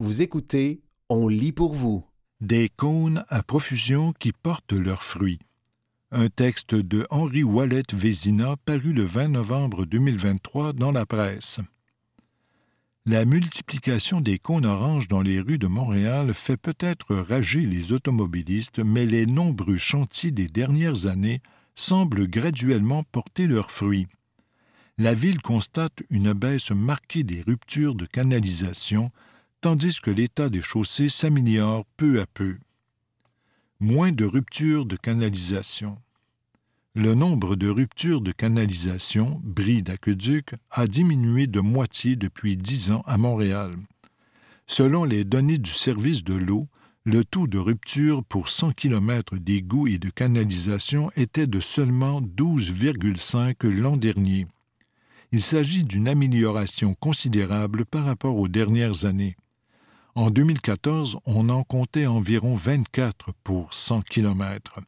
Vous écoutez On lit pour vous. Des cônes à profusion qui portent leurs fruits. Un texte de Henri Wallet Vézina paru le 20 novembre 2023 dans la presse. La multiplication des cônes oranges dans les rues de Montréal fait peut-être rager les automobilistes, mais les nombreux chantiers des dernières années semblent graduellement porter leurs fruits. La ville constate une baisse marquée des ruptures de canalisation, tandis que l'état des chaussées s'améliore peu à peu. Moins de ruptures de canalisation. Le nombre de ruptures de canalisation, bris d'aqueduc, a diminué de moitié depuis dix ans à Montréal. Selon les données du service de l'eau, le taux de rupture pour 100 km d'égouts et de canalisation était de seulement 12,5 l'an dernier. Il s'agit d'une amélioration considérable par rapport aux dernières années. En 2014, on en comptait environ 24 pour 100 km.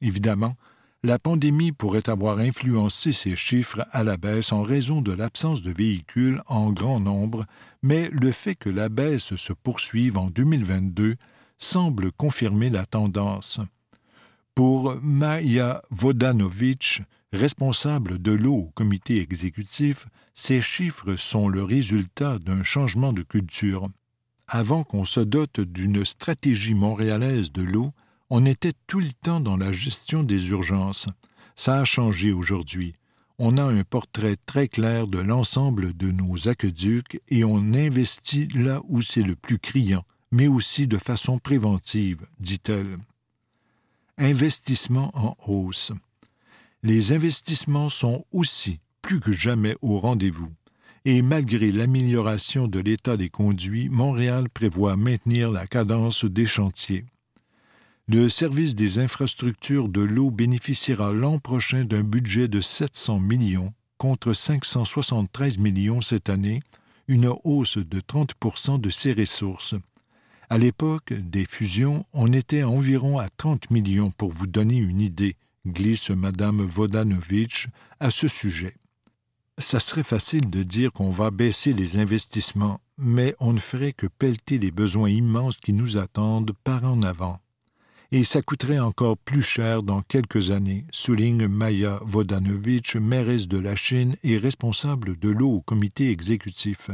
Évidemment, la pandémie pourrait avoir influencé ces chiffres à la baisse en raison de l'absence de véhicules en grand nombre, mais le fait que la baisse se poursuive en 2022 semble confirmer la tendance. Pour Maya Vodanovic, responsable de l'eau au comité exécutif, ces chiffres sont le résultat d'un changement de culture. Avant qu'on se dote d'une stratégie montréalaise de l'eau, on était tout le temps dans la gestion des urgences. Ça a changé aujourd'hui. On a un portrait très clair de l'ensemble de nos aqueducs et on investit là où c'est le plus criant, mais aussi de façon préventive, dit-elle. Investissement en hausse. Les investissements sont aussi plus que jamais au rendez-vous. Et malgré l'amélioration de l'état des conduits, Montréal prévoit maintenir la cadence des chantiers. Le service des infrastructures de l'eau bénéficiera l'an prochain d'un budget de 700 millions contre 573 millions cette année, une hausse de 30% de ses ressources. À l'époque des fusions, on était environ à 30 millions pour vous donner une idée, glisse Mme Vodanovitch à ce sujet. Ça serait facile de dire qu'on va baisser les investissements, mais on ne ferait que pelleter les besoins immenses qui nous attendent par en avant et ça coûterait encore plus cher dans quelques années, souligne Maya Vodanovitch, mairesse de la Chine et responsable de l'eau au comité exécutif.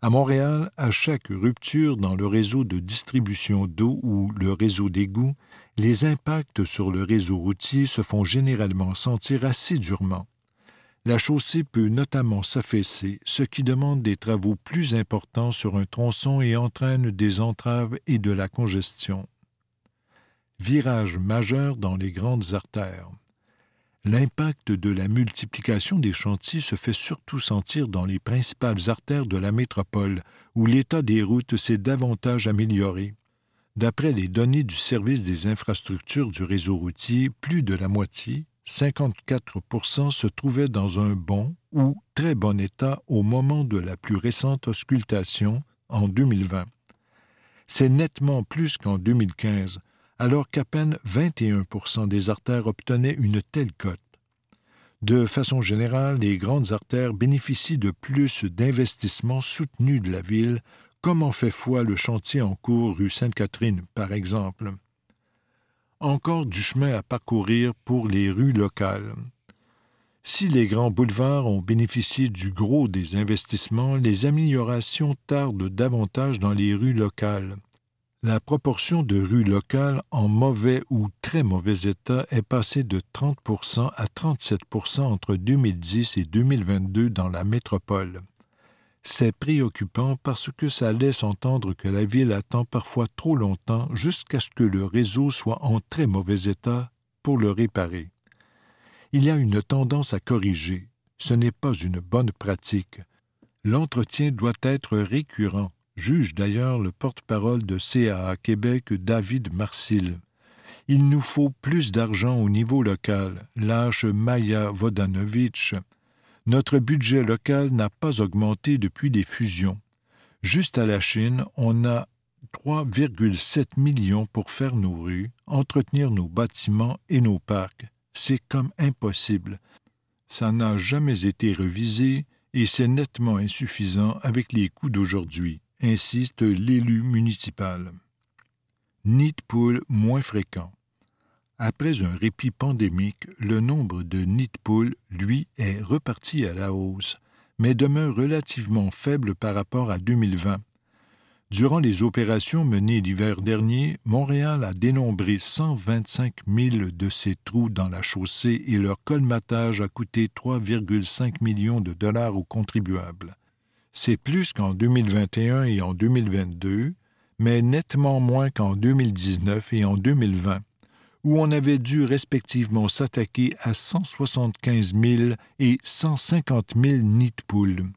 À Montréal, à chaque rupture dans le réseau de distribution d'eau ou le réseau d'égouts, les impacts sur le réseau routier se font généralement sentir assez durement. La chaussée peut notamment s'affaisser, ce qui demande des travaux plus importants sur un tronçon et entraîne des entraves et de la congestion virage majeur dans les grandes artères. L'impact de la multiplication des chantiers se fait surtout sentir dans les principales artères de la métropole, où l'état des routes s'est davantage amélioré. D'après les données du service des infrastructures du réseau routier, plus de la moitié, 54% se trouvaient dans un bon ou très bon état au moment de la plus récente auscultation en 2020. C'est nettement plus qu'en 2015, alors qu'à peine 21% des artères obtenaient une telle cote. De façon générale, les grandes artères bénéficient de plus d'investissements soutenus de la ville, comme en fait foi le chantier en cours rue Sainte-Catherine, par exemple. Encore du chemin à parcourir pour les rues locales. Si les grands boulevards ont bénéficié du gros des investissements, les améliorations tardent davantage dans les rues locales la proportion de rues locales en mauvais ou très mauvais état est passée de 30% à 37% entre 2010 et 2022 dans la métropole. C'est préoccupant parce que ça laisse entendre que la ville attend parfois trop longtemps jusqu'à ce que le réseau soit en très mauvais état pour le réparer. Il y a une tendance à corriger. Ce n'est pas une bonne pratique. L'entretien doit être récurrent juge d'ailleurs le porte-parole de CAA Québec, David Marcil. Il nous faut plus d'argent au niveau local, lâche Maya Vodanovitch. Notre budget local n'a pas augmenté depuis les fusions. Juste à la Chine, on a 3,7 millions pour faire nos rues, entretenir nos bâtiments et nos parcs. C'est comme impossible. Ça n'a jamais été revisé et c'est nettement insuffisant avec les coûts d'aujourd'hui insiste l'élu municipal. Nid de moins fréquent. Après un répit pandémique, le nombre de nids lui, est reparti à la hausse, mais demeure relativement faible par rapport à 2020. Durant les opérations menées l'hiver dernier, Montréal a dénombré 125 000 de ces trous dans la chaussée et leur colmatage a coûté 3,5 millions de dollars aux contribuables. C'est plus qu'en 2021 et en 2022, mais nettement moins qu'en 2019 et en 2020 où on avait dû respectivement s'attaquer à 175 000 et 150 000 nids de poules.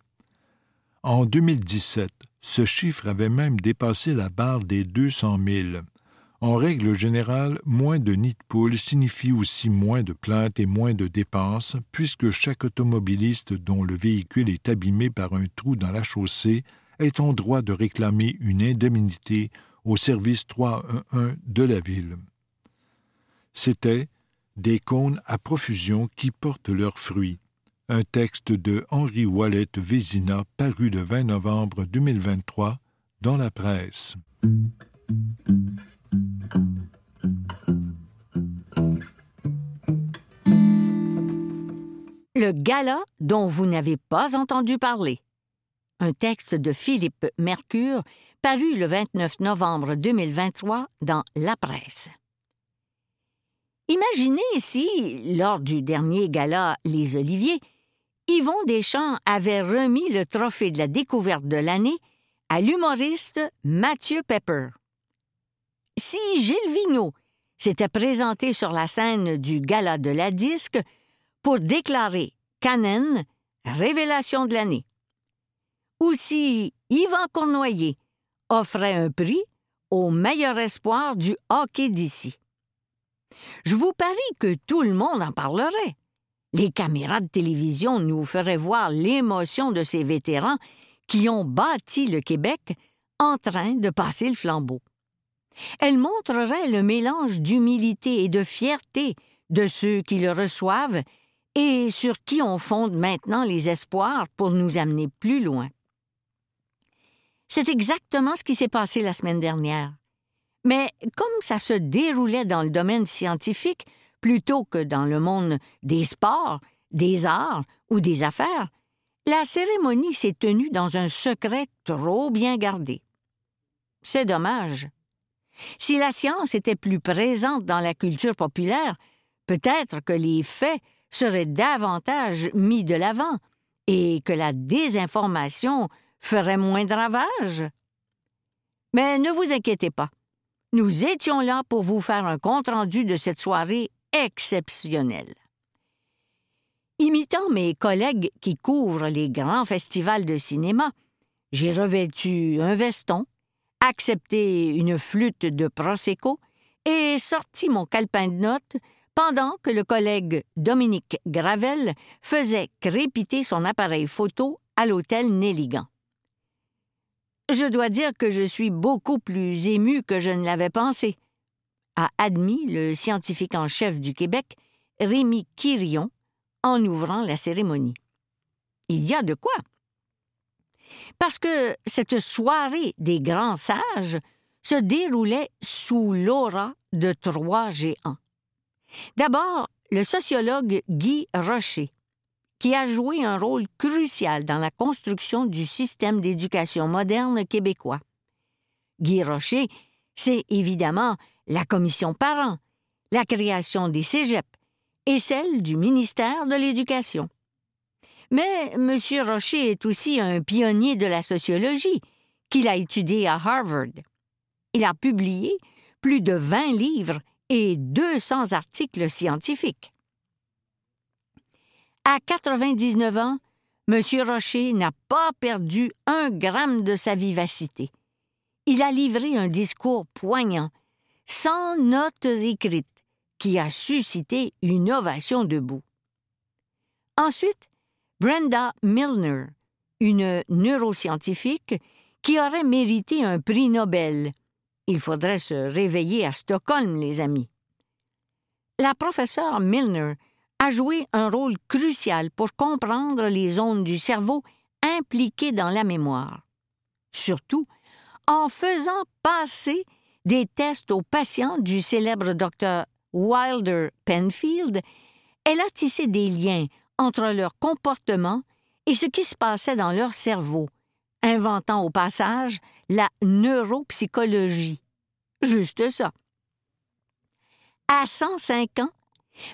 En 2017, ce chiffre avait même dépassé la barre des 200 000. En règle générale, moins de nids de poules signifie aussi moins de plaintes et moins de dépenses, puisque chaque automobiliste dont le véhicule est abîmé par un trou dans la chaussée est en droit de réclamer une indemnité au service 311 de la ville c'était Des cônes à profusion qui portent leurs fruits. Un texte de Henri Wallet Vézina paru le 20 novembre 2023 dans la presse. Le gala dont vous n'avez pas entendu parler. Un texte de Philippe Mercure paru le 29 novembre 2023 dans La Presse. Imaginez si, lors du dernier gala Les Oliviers, Yvon Deschamps avait remis le trophée de la découverte de l'année à l'humoriste Mathieu Pepper. Si Gilles Vigneault s'était présenté sur la scène du gala de la disque pour déclarer Canen révélation de l'année. Ou si Yvan Cournoyer offrait un prix au meilleur espoir du hockey d'ici. Je vous parie que tout le monde en parlerait. Les caméras de télévision nous feraient voir l'émotion de ces vétérans qui ont bâti le Québec en train de passer le flambeau. Elles montreraient le mélange d'humilité et de fierté de ceux qui le reçoivent et sur qui on fonde maintenant les espoirs pour nous amener plus loin. C'est exactement ce qui s'est passé la semaine dernière. Mais comme ça se déroulait dans le domaine scientifique plutôt que dans le monde des sports, des arts ou des affaires, la cérémonie s'est tenue dans un secret trop bien gardé. C'est dommage. Si la science était plus présente dans la culture populaire, peut-être que les faits seraient davantage mis de l'avant et que la désinformation ferait moins de ravages. Mais ne vous inquiétez pas. Nous étions là pour vous faire un compte-rendu de cette soirée exceptionnelle. Imitant mes collègues qui couvrent les grands festivals de cinéma, j'ai revêtu un veston, accepté une flûte de Prosecco et sorti mon calepin de notes pendant que le collègue Dominique Gravel faisait crépiter son appareil photo à l'hôtel Nelligan. Je dois dire que je suis beaucoup plus ému que je ne l'avais pensé, a admis le scientifique en chef du Québec, Rémi Quirion, en ouvrant la cérémonie. Il y a de quoi. Parce que cette soirée des grands sages se déroulait sous l'aura de trois géants. D'abord, le sociologue Guy Rocher, qui a joué un rôle crucial dans la construction du système d'éducation moderne québécois. Guy Rocher, c'est évidemment la commission parents, la création des cégeps et celle du ministère de l'Éducation. Mais M. Rocher est aussi un pionnier de la sociologie, qu'il a étudié à Harvard. Il a publié plus de 20 livres et 200 articles scientifiques. À 99 ans, M. Rocher n'a pas perdu un gramme de sa vivacité. Il a livré un discours poignant, sans notes écrites, qui a suscité une ovation debout. Ensuite, Brenda Milner, une neuroscientifique qui aurait mérité un prix Nobel. Il faudrait se réveiller à Stockholm, les amis. La professeure Milner a joué un rôle crucial pour comprendre les zones du cerveau impliquées dans la mémoire, surtout en faisant passer des tests aux patients du célèbre docteur Wilder Penfield, elle a tissé des liens entre leur comportement et ce qui se passait dans leur cerveau, inventant au passage la neuropsychologie. Juste ça. À 105 ans,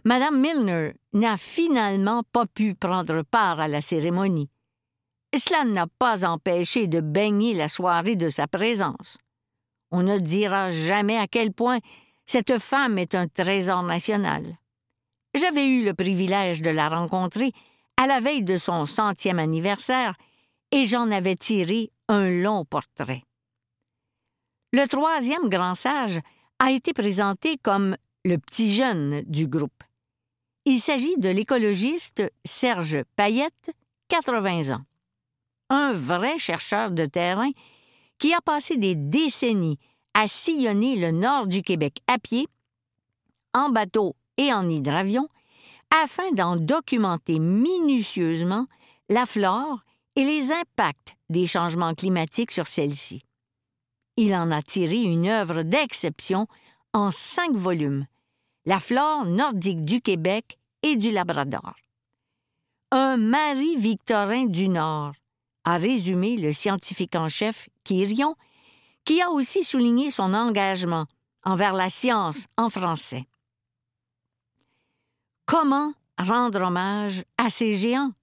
Madame Milner n'a finalement pas pu prendre part à la cérémonie. Cela n'a pas empêché de baigner la soirée de sa présence. On ne dira jamais à quel point cette femme est un trésor national. J'avais eu le privilège de la rencontrer à la veille de son centième anniversaire et j'en avais tiré un long portrait. Le troisième grand sage a été présenté comme le petit jeune du groupe. Il s'agit de l'écologiste Serge Payette, 80 ans. Un vrai chercheur de terrain qui a passé des décennies à sillonner le nord du Québec à pied, en bateau et en hydravion, afin d'en documenter minutieusement la flore et les impacts des changements climatiques sur celle-ci. Il en a tiré une œuvre d'exception en cinq volumes, La flore nordique du Québec et du Labrador. Un Marie-Victorin du Nord, a résumé le scientifique en chef Quirion, qui a aussi souligné son engagement envers la science en français. Comment rendre hommage à ces géants?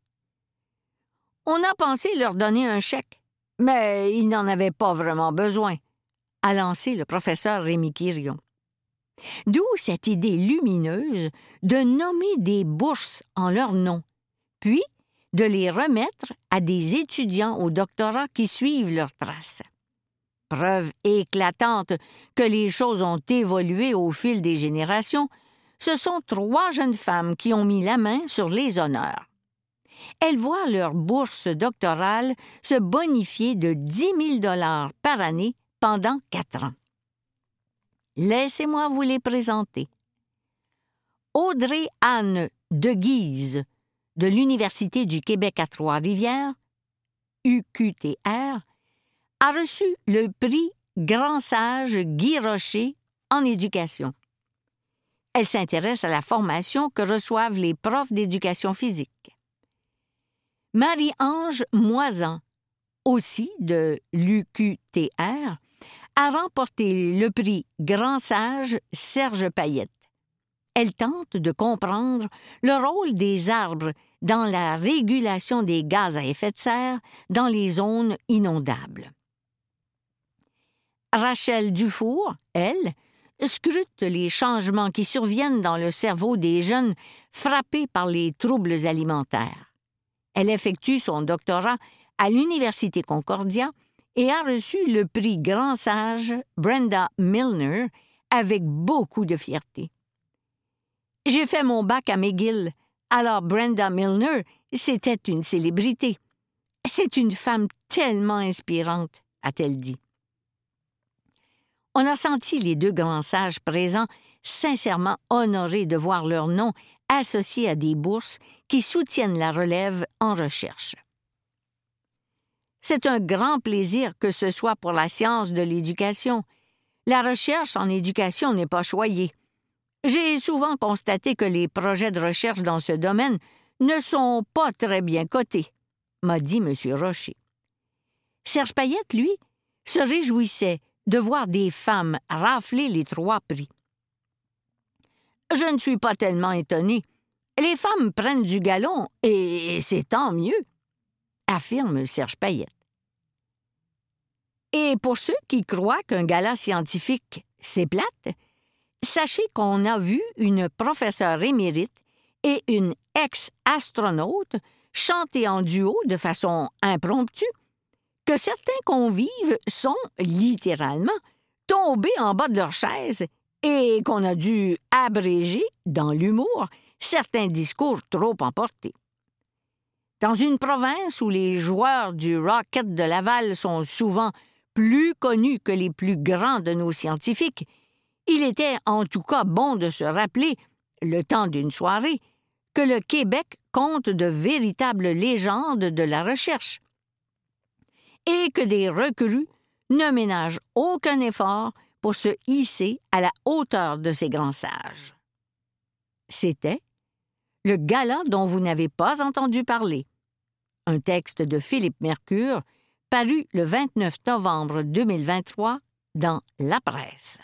On a pensé leur donner un chèque, mais ils n'en avaient pas vraiment besoin, a lancé le professeur Rémi Quirion. D'où cette idée lumineuse de nommer des bourses en leur nom, puis de les remettre à des étudiants au doctorat qui suivent leurs traces. Preuve éclatante que les choses ont évolué au fil des générations, ce sont trois jeunes femmes qui ont mis la main sur les honneurs. Elles voient leur bourse doctorale se bonifier de 10 000 dollars par année pendant quatre ans. Laissez-moi vous les présenter. Audrey Anne de Guise, de l'Université du Québec à Trois-Rivières, UQTR, a reçu le prix Grand Sage Guy Rocher en éducation. Elle s'intéresse à la formation que reçoivent les profs d'éducation physique. Marie-Ange Moisan, aussi de l'UQTR, a remporté le prix Grand Sage Serge Payette. Elle tente de comprendre le rôle des arbres dans la régulation des gaz à effet de serre dans les zones inondables. Rachel Dufour, elle, scrute les changements qui surviennent dans le cerveau des jeunes frappés par les troubles alimentaires. Elle effectue son doctorat à l'Université Concordia et a reçu le prix Grand Sage Brenda Milner avec beaucoup de fierté. J'ai fait mon bac à McGill, alors Brenda Milner, c'était une célébrité. C'est une femme tellement inspirante, a-t-elle dit. On a senti les deux grands sages présents sincèrement honorés de voir leur nom associé à des bourses qui soutiennent la relève en recherche. C'est un grand plaisir que ce soit pour la science de l'éducation. La recherche en éducation n'est pas choyée. J'ai souvent constaté que les projets de recherche dans ce domaine ne sont pas très bien cotés, m'a dit M. Rocher. Serge Payette, lui, se réjouissait de voir des femmes rafler les trois prix. Je ne suis pas tellement étonné. Les femmes prennent du galon et c'est tant mieux affirme Serge Payette. Et pour ceux qui croient qu'un gala scientifique, c'est plate, sachez qu'on a vu une professeure émérite et une ex-astronaute chanter en duo de façon impromptue, que certains convives sont, littéralement, tombés en bas de leur chaise et qu'on a dû abréger, dans l'humour, certains discours trop emportés. Dans une province où les joueurs du Rocket de Laval sont souvent plus connus que les plus grands de nos scientifiques, il était en tout cas bon de se rappeler, le temps d'une soirée, que le Québec compte de véritables légendes de la recherche et que des recrues ne ménage aucun effort pour se hisser à la hauteur de ces grands sages. C'était Le gala dont vous n'avez pas entendu parler, un texte de Philippe Mercure paru le 29 novembre 2023 dans La Presse.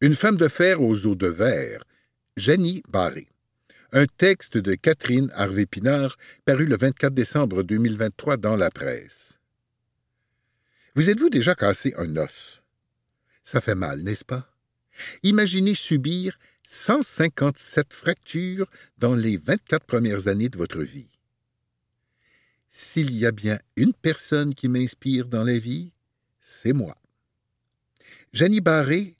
Une femme de fer aux eaux de verre, Jenny Barré. Un texte de Catherine Harvey-Pinard paru le 24 décembre 2023 dans La Presse. Vous êtes-vous déjà cassé un os? Ça fait mal, n'est-ce pas? Imaginez subir 157 fractures dans les 24 premières années de votre vie. S'il y a bien une personne qui m'inspire dans la vie, c'est moi. Jenny Barré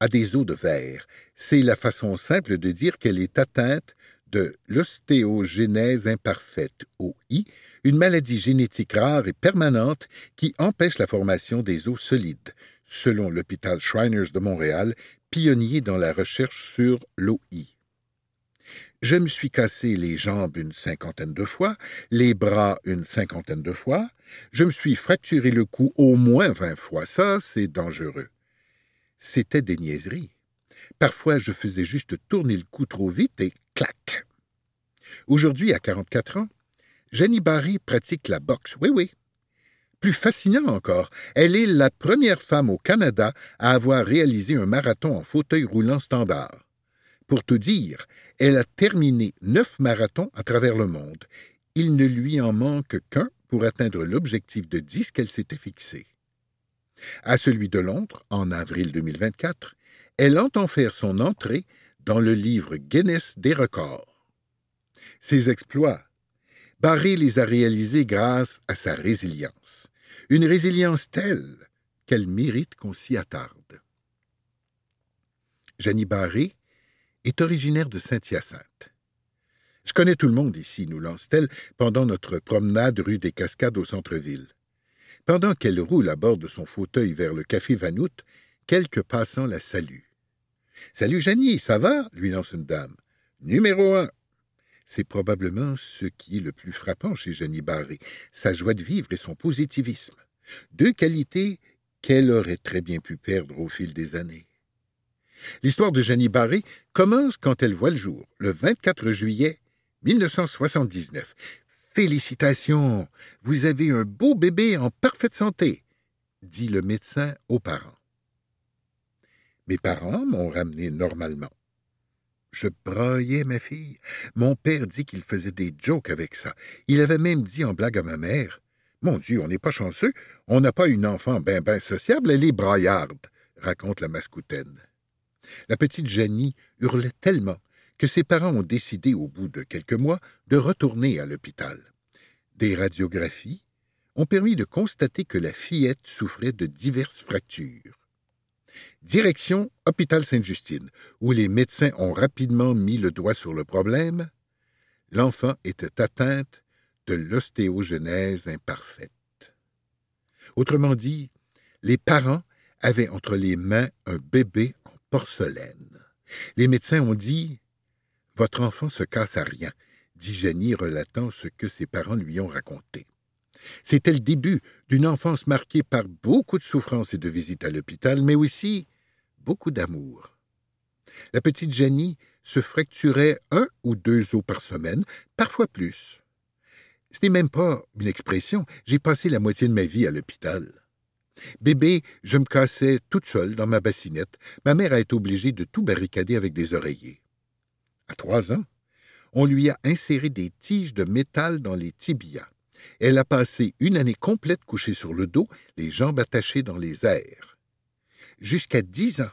a des os de verre. C'est la façon simple de dire qu'elle est atteinte de l'ostéogénèse imparfaite, OI, une maladie génétique rare et permanente qui empêche la formation des os solides, selon l'hôpital Shriners de Montréal, pionnier dans la recherche sur l'OI. Je me suis cassé les jambes une cinquantaine de fois, les bras une cinquantaine de fois, je me suis fracturé le cou au moins vingt fois, ça c'est dangereux. C'était des niaiseries. Parfois je faisais juste tourner le cou trop vite et clac. Aujourd'hui, à 44 ans, Jenny Barry pratique la boxe. Oui, oui. Plus fascinant encore, elle est la première femme au Canada à avoir réalisé un marathon en fauteuil roulant standard. Pour tout dire, elle a terminé neuf marathons à travers le monde. Il ne lui en manque qu'un pour atteindre l'objectif de dix qu'elle s'était fixé. À celui de Londres, en avril 2024, elle entend faire son entrée dans le livre Guinness des records. Ses exploits, Barré les a réalisés grâce à sa résilience, une résilience telle qu'elle mérite qu'on s'y attarde. Jenny Barré est originaire de Saint-Hyacinthe. Je connais tout le monde ici, nous lance-t-elle pendant notre promenade rue des Cascades au centre-ville. Pendant qu'elle roule à bord de son fauteuil vers le café Vanout, quelques passants la saluent. Salut Jenny, ça va lui lance une dame. Numéro un. C'est probablement ce qui est le plus frappant chez Jenny Barré, sa joie de vivre et son positivisme. Deux qualités qu'elle aurait très bien pu perdre au fil des années. L'histoire de Jenny Barré commence quand elle voit le jour, le 24 juillet 1979. Félicitations, vous avez un beau bébé en parfaite santé, dit le médecin aux parents. Mes parents m'ont ramené normalement. Je braillais ma fille. Mon père dit qu'il faisait des jokes avec ça. Il avait même dit en blague à ma mère Mon Dieu, on n'est pas chanceux, on n'a pas une enfant ben ben sociable, elle est braillarde, raconte la mascoutaine. La petite Jenny hurlait tellement que ses parents ont décidé, au bout de quelques mois, de retourner à l'hôpital. Des radiographies ont permis de constater que la fillette souffrait de diverses fractures. Direction Hôpital Sainte-Justine, où les médecins ont rapidement mis le doigt sur le problème. L'enfant était atteinte de l'ostéogenèse imparfaite. Autrement dit, les parents avaient entre les mains un bébé en porcelaine. Les médecins ont dit Votre enfant se casse à rien, dit Jenny, relatant ce que ses parents lui ont raconté. C'était le début d'une enfance marquée par beaucoup de souffrances et de visites à l'hôpital, mais aussi beaucoup d'amour. La petite Jenny se fracturait un ou deux os par semaine, parfois plus. Ce n'est même pas une expression, j'ai passé la moitié de ma vie à l'hôpital. Bébé, je me cassais toute seule dans ma bassinette. Ma mère a été obligée de tout barricader avec des oreillers. À trois ans, on lui a inséré des tiges de métal dans les tibias. Elle a passé une année complète couchée sur le dos, les jambes attachées dans les airs. Jusqu'à dix ans,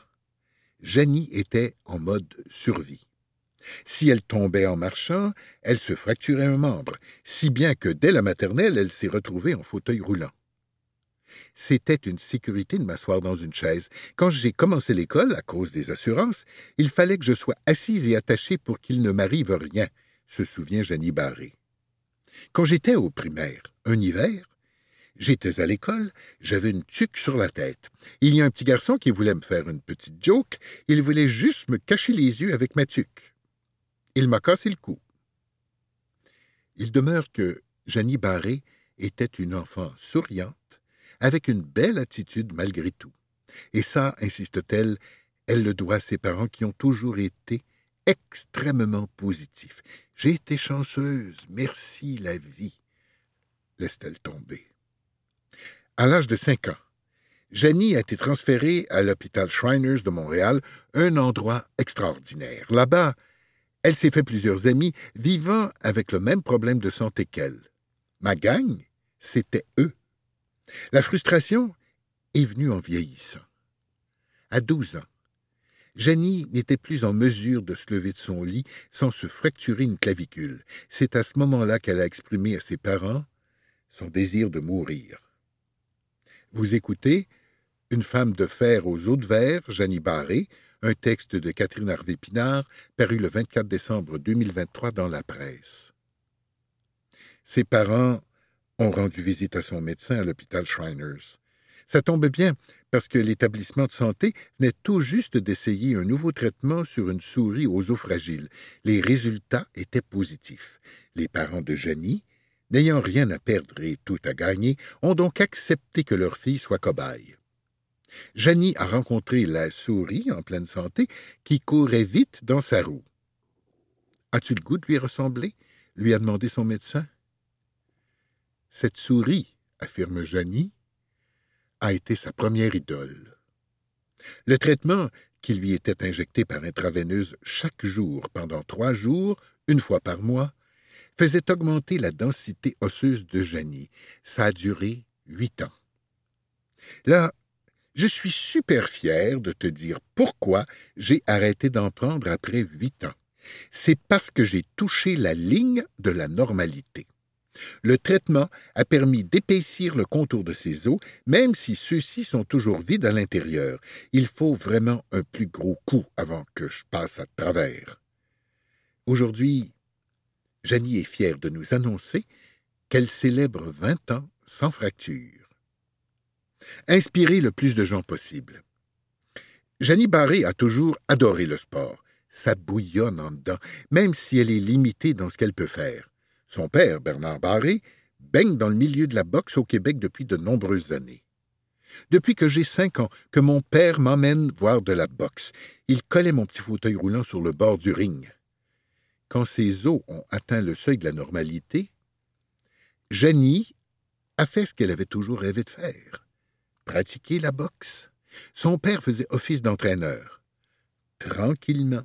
Jenny était en mode survie. Si elle tombait en marchant, elle se fracturait un membre, si bien que dès la maternelle, elle s'est retrouvée en fauteuil roulant. C'était une sécurité de m'asseoir dans une chaise. Quand j'ai commencé l'école, à cause des assurances, il fallait que je sois assise et attachée pour qu'il ne m'arrive rien, se souvient Jenny Barré. Quand j'étais au primaire, un hiver, J'étais à l'école, j'avais une tuque sur la tête. Il y a un petit garçon qui voulait me faire une petite joke, il voulait juste me cacher les yeux avec ma tuque. Il m'a cassé le cou. Il demeure que Jenny Barré était une enfant souriante, avec une belle attitude malgré tout. Et ça, insiste-t-elle, elle le doit à ses parents qui ont toujours été extrêmement positifs. J'ai été chanceuse, merci la vie. Laisse-t-elle tomber. À l'âge de cinq ans, Jenny a été transférée à l'hôpital Shriners de Montréal, un endroit extraordinaire. Là-bas, elle s'est fait plusieurs amis vivant avec le même problème de santé qu'elle. Ma gang, c'était eux. La frustration est venue en vieillissant. À douze ans, Jenny n'était plus en mesure de se lever de son lit sans se fracturer une clavicule. C'est à ce moment-là qu'elle a exprimé à ses parents son désir de mourir. Vous écoutez Une femme de fer aux eaux de verre, Jenny Barré, un texte de Catherine Harvey-Pinard, paru le 24 décembre 2023 dans la presse. Ses parents ont rendu visite à son médecin à l'hôpital Shriners. Ça tombe bien, parce que l'établissement de santé venait tout juste d'essayer un nouveau traitement sur une souris aux os fragiles. Les résultats étaient positifs. Les parents de Jenny, n'ayant rien à perdre et tout à gagner, ont donc accepté que leur fille soit cobaye. Jenny a rencontré la souris en pleine santé qui courait vite dans sa roue. As-tu le goût de lui ressembler? lui a demandé son médecin. Cette souris, affirme Jenny, a été sa première idole. Le traitement qui lui était injecté par intraveineuse chaque jour pendant trois jours, une fois par mois, faisait augmenter la densité osseuse de Jenny. Ça a duré huit ans. Là, je suis super fier de te dire pourquoi j'ai arrêté d'en prendre après huit ans. C'est parce que j'ai touché la ligne de la normalité. Le traitement a permis d'épaissir le contour de ses os, même si ceux-ci sont toujours vides à l'intérieur. Il faut vraiment un plus gros coup avant que je passe à travers. Aujourd'hui, Janie est fière de nous annoncer qu'elle célèbre vingt ans sans fracture. Inspirer le plus de gens possible. Janie Barré a toujours adoré le sport. Ça bouillonne en dedans, même si elle est limitée dans ce qu'elle peut faire. Son père, Bernard Barré, baigne dans le milieu de la boxe au Québec depuis de nombreuses années. Depuis que j'ai cinq ans, que mon père m'emmène voir de la boxe, il collait mon petit fauteuil roulant sur le bord du ring. Quand ses os ont atteint le seuil de la normalité, Jenny a fait ce qu'elle avait toujours rêvé de faire pratiquer la boxe. Son père faisait office d'entraîneur. Tranquillement,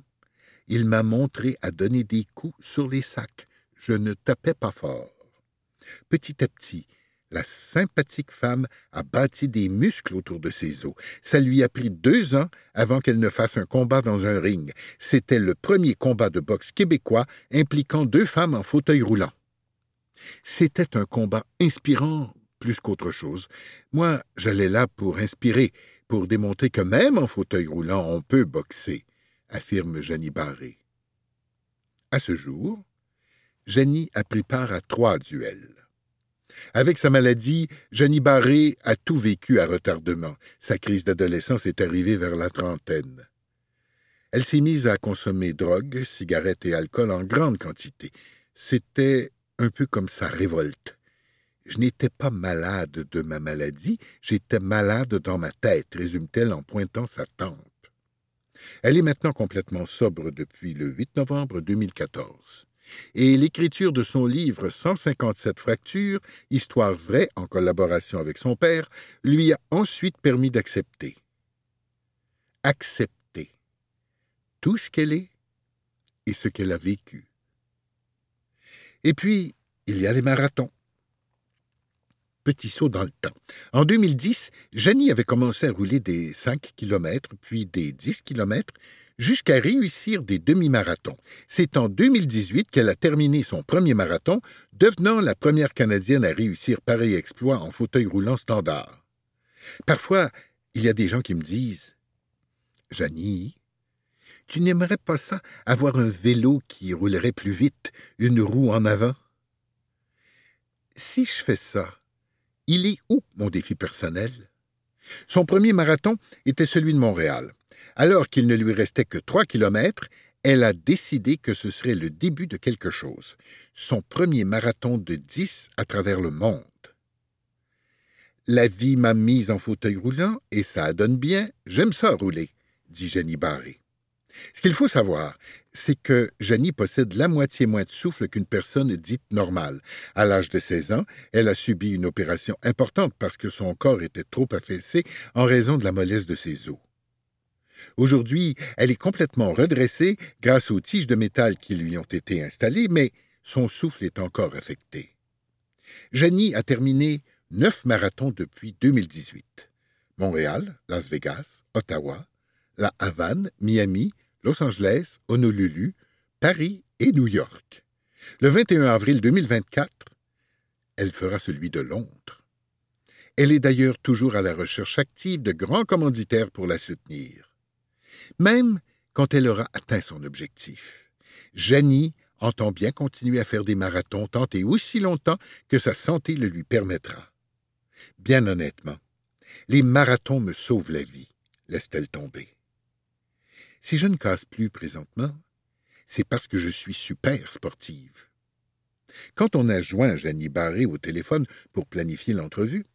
il m'a montré à donner des coups sur les sacs, je ne tapais pas fort. Petit à petit, la sympathique femme a bâti des muscles autour de ses os. Ça lui a pris deux ans avant qu'elle ne fasse un combat dans un ring. C'était le premier combat de boxe québécois impliquant deux femmes en fauteuil roulant. C'était un combat inspirant plus qu'autre chose. Moi, j'allais là pour inspirer, pour démontrer que même en fauteuil roulant, on peut boxer, affirme Jenny Barré. À ce jour, Jenny a pris part à trois duels. Avec sa maladie, Jenny Barré a tout vécu à retardement. Sa crise d'adolescence est arrivée vers la trentaine. Elle s'est mise à consommer drogue, cigarettes et alcool en grande quantité. C'était un peu comme sa révolte. Je n'étais pas malade de ma maladie, j'étais malade dans ma tête, résume-t-elle en pointant sa tempe. Elle est maintenant complètement sobre depuis le 8 novembre 2014 et l'écriture de son livre 157 fractures, Histoire vraie en collaboration avec son père, lui a ensuite permis d'accepter. Accepter tout ce qu'elle est et ce qu'elle a vécu. Et puis, il y a les marathons. Petit saut dans le temps. En 2010, Janie avait commencé à rouler des 5 km, puis des 10 km, jusqu'à réussir des demi-marathons. C'est en 2018 qu'elle a terminé son premier marathon, devenant la première Canadienne à réussir pareil exploit en fauteuil roulant standard. Parfois, il y a des gens qui me disent Janie, tu n'aimerais pas ça, avoir un vélo qui roulerait plus vite, une roue en avant Si je fais ça, il est où mon défi personnel? Son premier marathon était celui de Montréal. Alors qu'il ne lui restait que trois kilomètres, elle a décidé que ce serait le début de quelque chose, son premier marathon de dix à travers le monde. La vie m'a mise en fauteuil roulant et ça donne bien, j'aime ça rouler, dit Jenny Barré. Ce qu'il faut savoir, c'est que Jenny possède la moitié moins de souffle qu'une personne dite normale. À l'âge de 16 ans, elle a subi une opération importante parce que son corps était trop affaissé en raison de la mollesse de ses os. Aujourd'hui, elle est complètement redressée grâce aux tiges de métal qui lui ont été installées, mais son souffle est encore affecté. Jenny a terminé neuf marathons depuis 2018. Montréal, Las Vegas, Ottawa, La Havane, Miami, Los Angeles, Honolulu, Paris et New York. Le 21 avril 2024, elle fera celui de Londres. Elle est d'ailleurs toujours à la recherche active de grands commanditaires pour la soutenir. Même quand elle aura atteint son objectif, Janie entend bien continuer à faire des marathons tant et aussi longtemps que sa santé le lui permettra. Bien honnêtement, les marathons me sauvent la vie, laisse-t-elle tomber. Si je ne casse plus présentement, c'est parce que je suis super sportive. Quand on a joint Jenny Barré au téléphone pour planifier l'entrevue,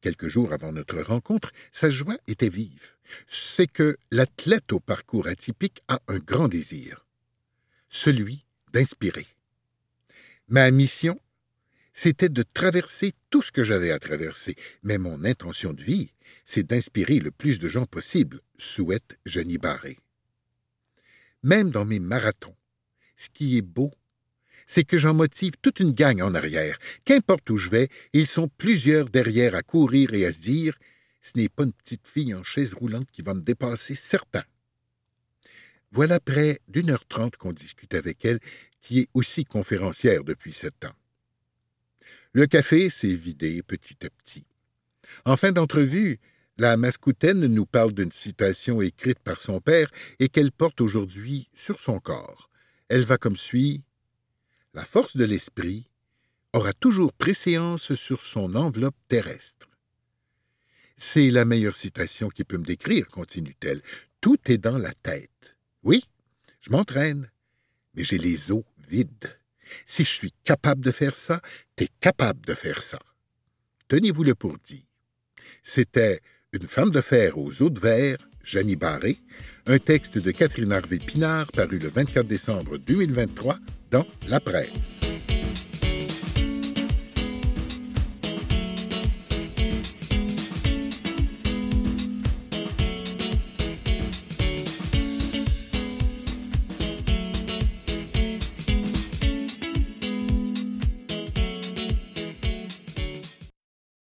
quelques jours avant notre rencontre, sa joie était vive. C'est que l'athlète au parcours atypique a un grand désir, celui d'inspirer. Ma mission, c'était de traverser tout ce que j'avais à traverser, mais mon intention de vie, c'est d'inspirer le plus de gens possible, souhaite Jenny Barré. Même dans mes marathons, ce qui est beau, c'est que j'en motive toute une gang en arrière. Qu'importe où je vais, ils sont plusieurs derrière à courir et à se dire ce n'est pas une petite fille en chaise roulante qui va me dépasser, certain. Voilà près d'une heure trente qu'on discute avec elle, qui est aussi conférencière depuis sept ans. Le café s'est vidé petit à petit. En fin d'entrevue, la mascoutaine nous parle d'une citation écrite par son père et qu'elle porte aujourd'hui sur son corps. Elle va comme suit La force de l'esprit aura toujours préséance sur son enveloppe terrestre. C'est la meilleure citation qui peut me décrire, continue-t-elle. Tout est dans la tête. Oui, je m'entraîne, mais j'ai les os vides. Si je suis capable de faire ça, t'es capable de faire ça. Tenez-vous-le pour dit. C'était Une femme de fer aux eaux de verre, Janie Barré, un texte de Catherine Harvey Pinard paru le 24 décembre 2023 dans La Presse.